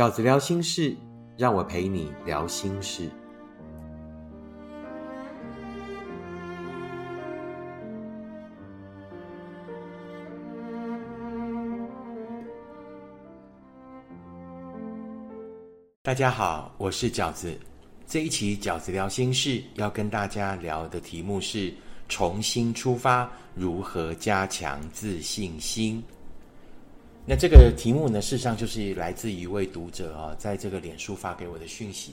饺子聊心事，让我陪你聊心事。大家好，我是饺子。这一期饺子聊心事要跟大家聊的题目是重新出发，如何加强自信心？那这个题目呢，事实上就是来自一位读者啊，在这个脸书发给我的讯息。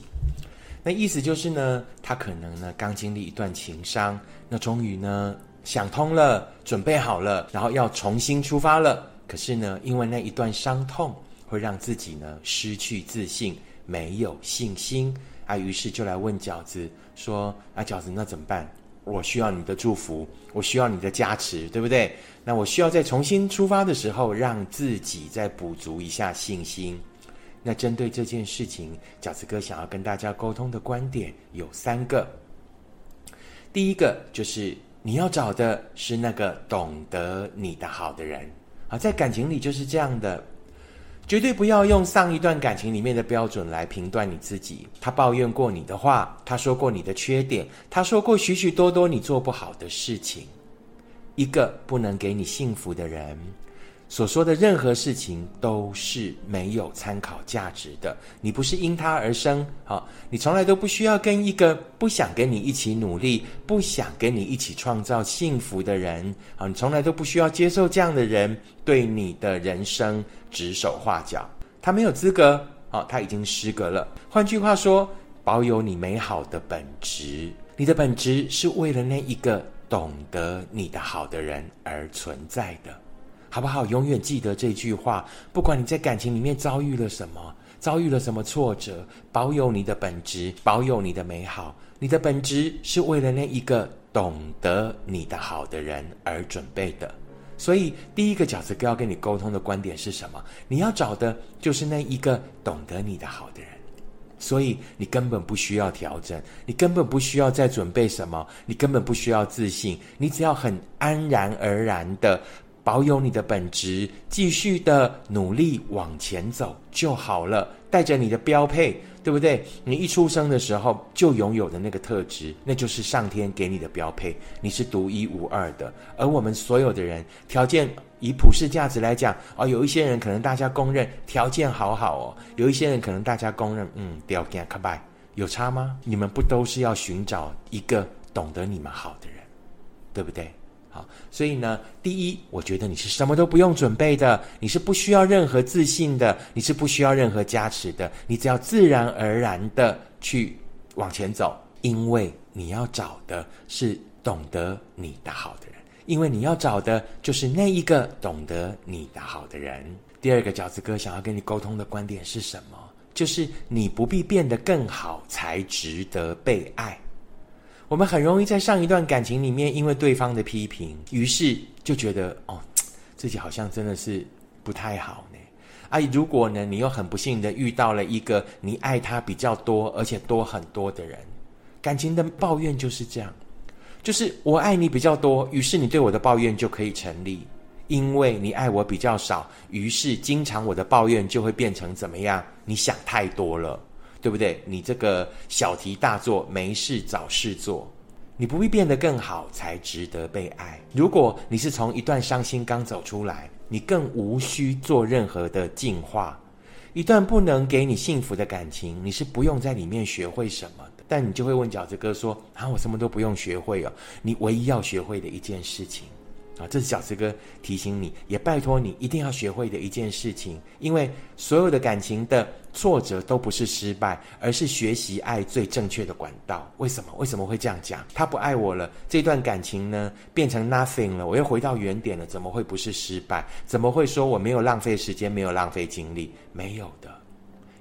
那意思就是呢，他可能呢刚经历一段情伤，那终于呢想通了，准备好了，然后要重新出发了。可是呢，因为那一段伤痛，会让自己呢失去自信，没有信心。啊，于是就来问饺子说：“啊，饺子，那怎么办？我需要你的祝福，我需要你的加持，对不对？那我需要在重新出发的时候，让自己再补足一下信心。那针对这件事情，饺子哥想要跟大家沟通的观点有三个。第一个就是你要找的是那个懂得你的好的人啊，在感情里就是这样的。”绝对不要用上一段感情里面的标准来评断你自己。他抱怨过你的话，他说过你的缺点，他说过许许多多你做不好的事情。一个不能给你幸福的人。所说的任何事情都是没有参考价值的。你不是因他而生，好，你从来都不需要跟一个不想跟你一起努力、不想跟你一起创造幸福的人，好，你从来都不需要接受这样的人对你的人生指手画脚。他没有资格，好，他已经失格了。换句话说，保有你美好的本质，你的本质是为了那一个懂得你的好的人而存在的。好不好？永远记得这句话。不管你在感情里面遭遇了什么，遭遇了什么挫折，保有你的本质，保有你的美好。你的本质是为了那一个懂得你的好的人而准备的。所以，第一个饺子哥要跟你沟通的观点是什么？你要找的就是那一个懂得你的好的人。所以，你根本不需要调整，你根本不需要再准备什么，你根本不需要自信，你只要很安然而然的。保有你的本质，继续的努力往前走就好了。带着你的标配，对不对？你一出生的时候就拥有的那个特质，那就是上天给你的标配。你是独一无二的。而我们所有的人，条件以普世价值来讲，哦，有一些人可能大家公认条件好好哦，有一些人可能大家公认，嗯，条件可拜，有差吗？你们不都是要寻找一个懂得你们好的人，对不对？好，所以呢，第一，我觉得你是什么都不用准备的，你是不需要任何自信的，你是不需要任何加持的，你只要自然而然的去往前走，因为你要找的是懂得你的好的人，因为你要找的就是那一个懂得你的好的人。第二个饺子哥想要跟你沟通的观点是什么？就是你不必变得更好才值得被爱。我们很容易在上一段感情里面，因为对方的批评，于是就觉得哦，自己好像真的是不太好呢。啊，如果呢，你又很不幸的遇到了一个你爱他比较多，而且多很多的人，感情的抱怨就是这样，就是我爱你比较多，于是你对我的抱怨就可以成立；因为你爱我比较少，于是经常我的抱怨就会变成怎么样？你想太多了。对不对？你这个小题大做，没事找事做，你不必变得更好才值得被爱。如果你是从一段伤心刚走出来，你更无需做任何的进化。一段不能给你幸福的感情，你是不用在里面学会什么的。但你就会问饺子哥说：“啊，我什么都不用学会哦。”你唯一要学会的一件事情。啊，这是饺子哥提醒你，也拜托你一定要学会的一件事情。因为所有的感情的挫折都不是失败，而是学习爱最正确的管道。为什么？为什么会这样讲？他不爱我了，这段感情呢变成 nothing 了，我又回到原点了，怎么会不是失败？怎么会说我没有浪费时间，没有浪费精力？没有的，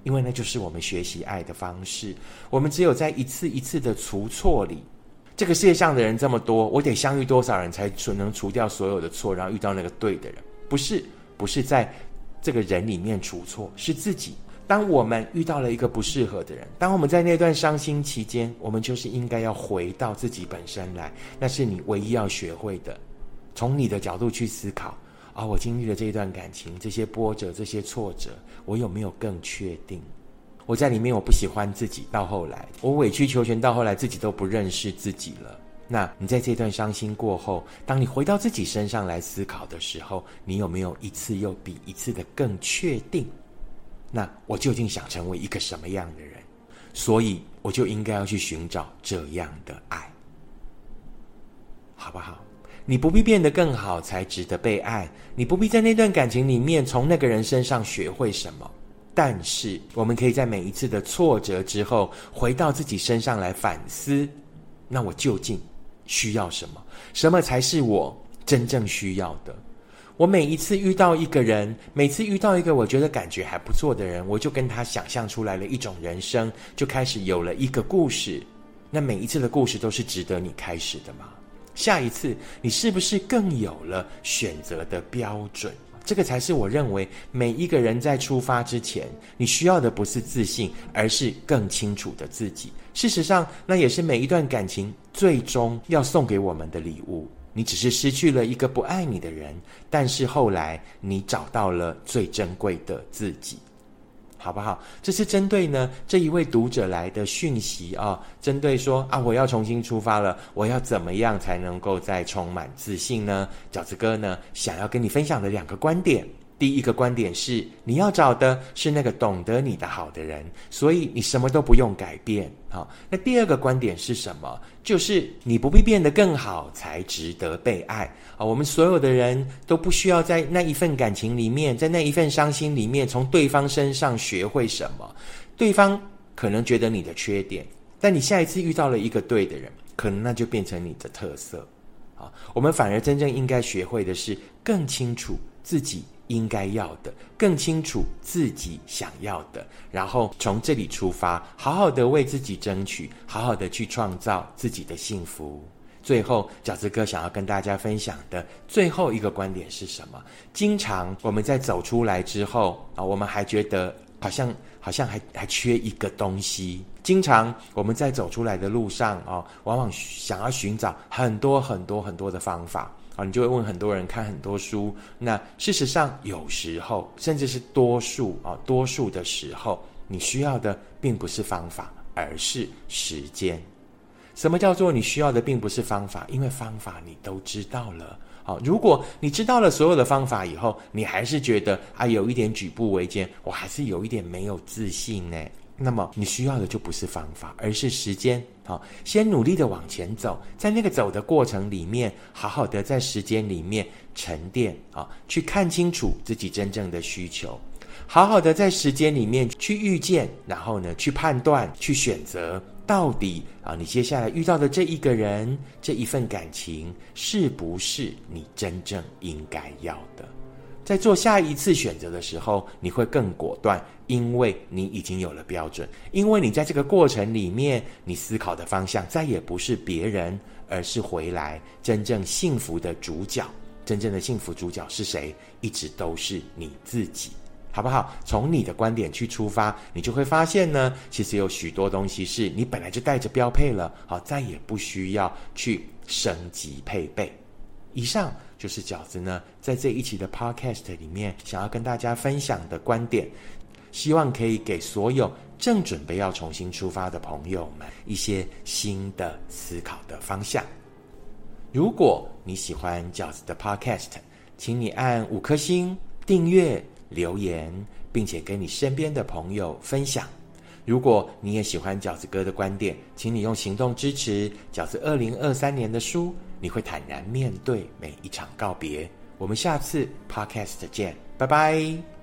因为那就是我们学习爱的方式。我们只有在一次一次的除错里。这个世界上的人这么多，我得相遇多少人才除能除掉所有的错，然后遇到那个对的人？不是，不是在这个人里面除错，是自己。当我们遇到了一个不适合的人，当我们在那段伤心期间，我们就是应该要回到自己本身来。那是你唯一要学会的，从你的角度去思考。啊，我经历了这一段感情，这些波折，这些挫折，我有没有更确定？我在里面我不喜欢自己，到后来我委曲求全，到后来自己都不认识自己了。那你在这段伤心过后，当你回到自己身上来思考的时候，你有没有一次又比一次的更确定？那我究竟想成为一个什么样的人？所以我就应该要去寻找这样的爱，好不好？你不必变得更好才值得被爱，你不必在那段感情里面从那个人身上学会什么。但是，我们可以在每一次的挫折之后，回到自己身上来反思：那我究竟需要什么？什么才是我真正需要的？我每一次遇到一个人，每次遇到一个我觉得感觉还不错的人，我就跟他想象出来了一种人生，就开始有了一个故事。那每一次的故事都是值得你开始的吗？下一次，你是不是更有了选择的标准？这个才是我认为每一个人在出发之前，你需要的不是自信，而是更清楚的自己。事实上，那也是每一段感情最终要送给我们的礼物。你只是失去了一个不爱你的人，但是后来你找到了最珍贵的自己。好不好？这是针对呢这一位读者来的讯息啊，针对说啊，我要重新出发了，我要怎么样才能够再充满自信呢？饺子哥呢想要跟你分享的两个观点。第一个观点是，你要找的是那个懂得你的好的人，所以你什么都不用改变。好，那第二个观点是什么？就是你不必变得更好才值得被爱啊！我们所有的人都不需要在那一份感情里面，在那一份伤心里面，从对方身上学会什么。对方可能觉得你的缺点，但你下一次遇到了一个对的人，可能那就变成你的特色。啊，我们反而真正应该学会的是更清楚自己。应该要的，更清楚自己想要的，然后从这里出发，好好的为自己争取，好好的去创造自己的幸福。最后，饺子哥想要跟大家分享的最后一个观点是什么？经常我们在走出来之后啊，我们还觉得好像好像还还缺一个东西。经常我们在走出来的路上啊，往往想要寻找很多很多很多的方法。啊，你就会问很多人看很多书。那事实上，有时候甚至是多数啊，多数的时候，你需要的并不是方法，而是时间。什么叫做你需要的并不是方法？因为方法你都知道了。好，如果你知道了所有的方法以后，你还是觉得啊，有一点举步维艰，我还是有一点没有自信呢。那么你需要的就不是方法，而是时间。好，先努力的往前走，在那个走的过程里面，好好的在时间里面沉淀啊，去看清楚自己真正的需求，好好的在时间里面去遇见，然后呢，去判断，去选择，到底啊，你接下来遇到的这一个人，这一份感情，是不是你真正应该要的？在做下一次选择的时候，你会更果断，因为你已经有了标准。因为你在这个过程里面，你思考的方向再也不是别人，而是回来真正幸福的主角。真正的幸福主角是谁？一直都是你自己，好不好？从你的观点去出发，你就会发现呢，其实有许多东西是你本来就带着标配了，好，再也不需要去升级配备。以上。就是饺子呢，在这一期的 Podcast 里面，想要跟大家分享的观点，希望可以给所有正准备要重新出发的朋友们一些新的思考的方向。如果你喜欢饺子的 Podcast，请你按五颗星订阅、留言，并且跟你身边的朋友分享。如果你也喜欢饺子哥的观点，请你用行动支持饺子二零二三年的书。你会坦然面对每一场告别。我们下次 Podcast 见，拜拜。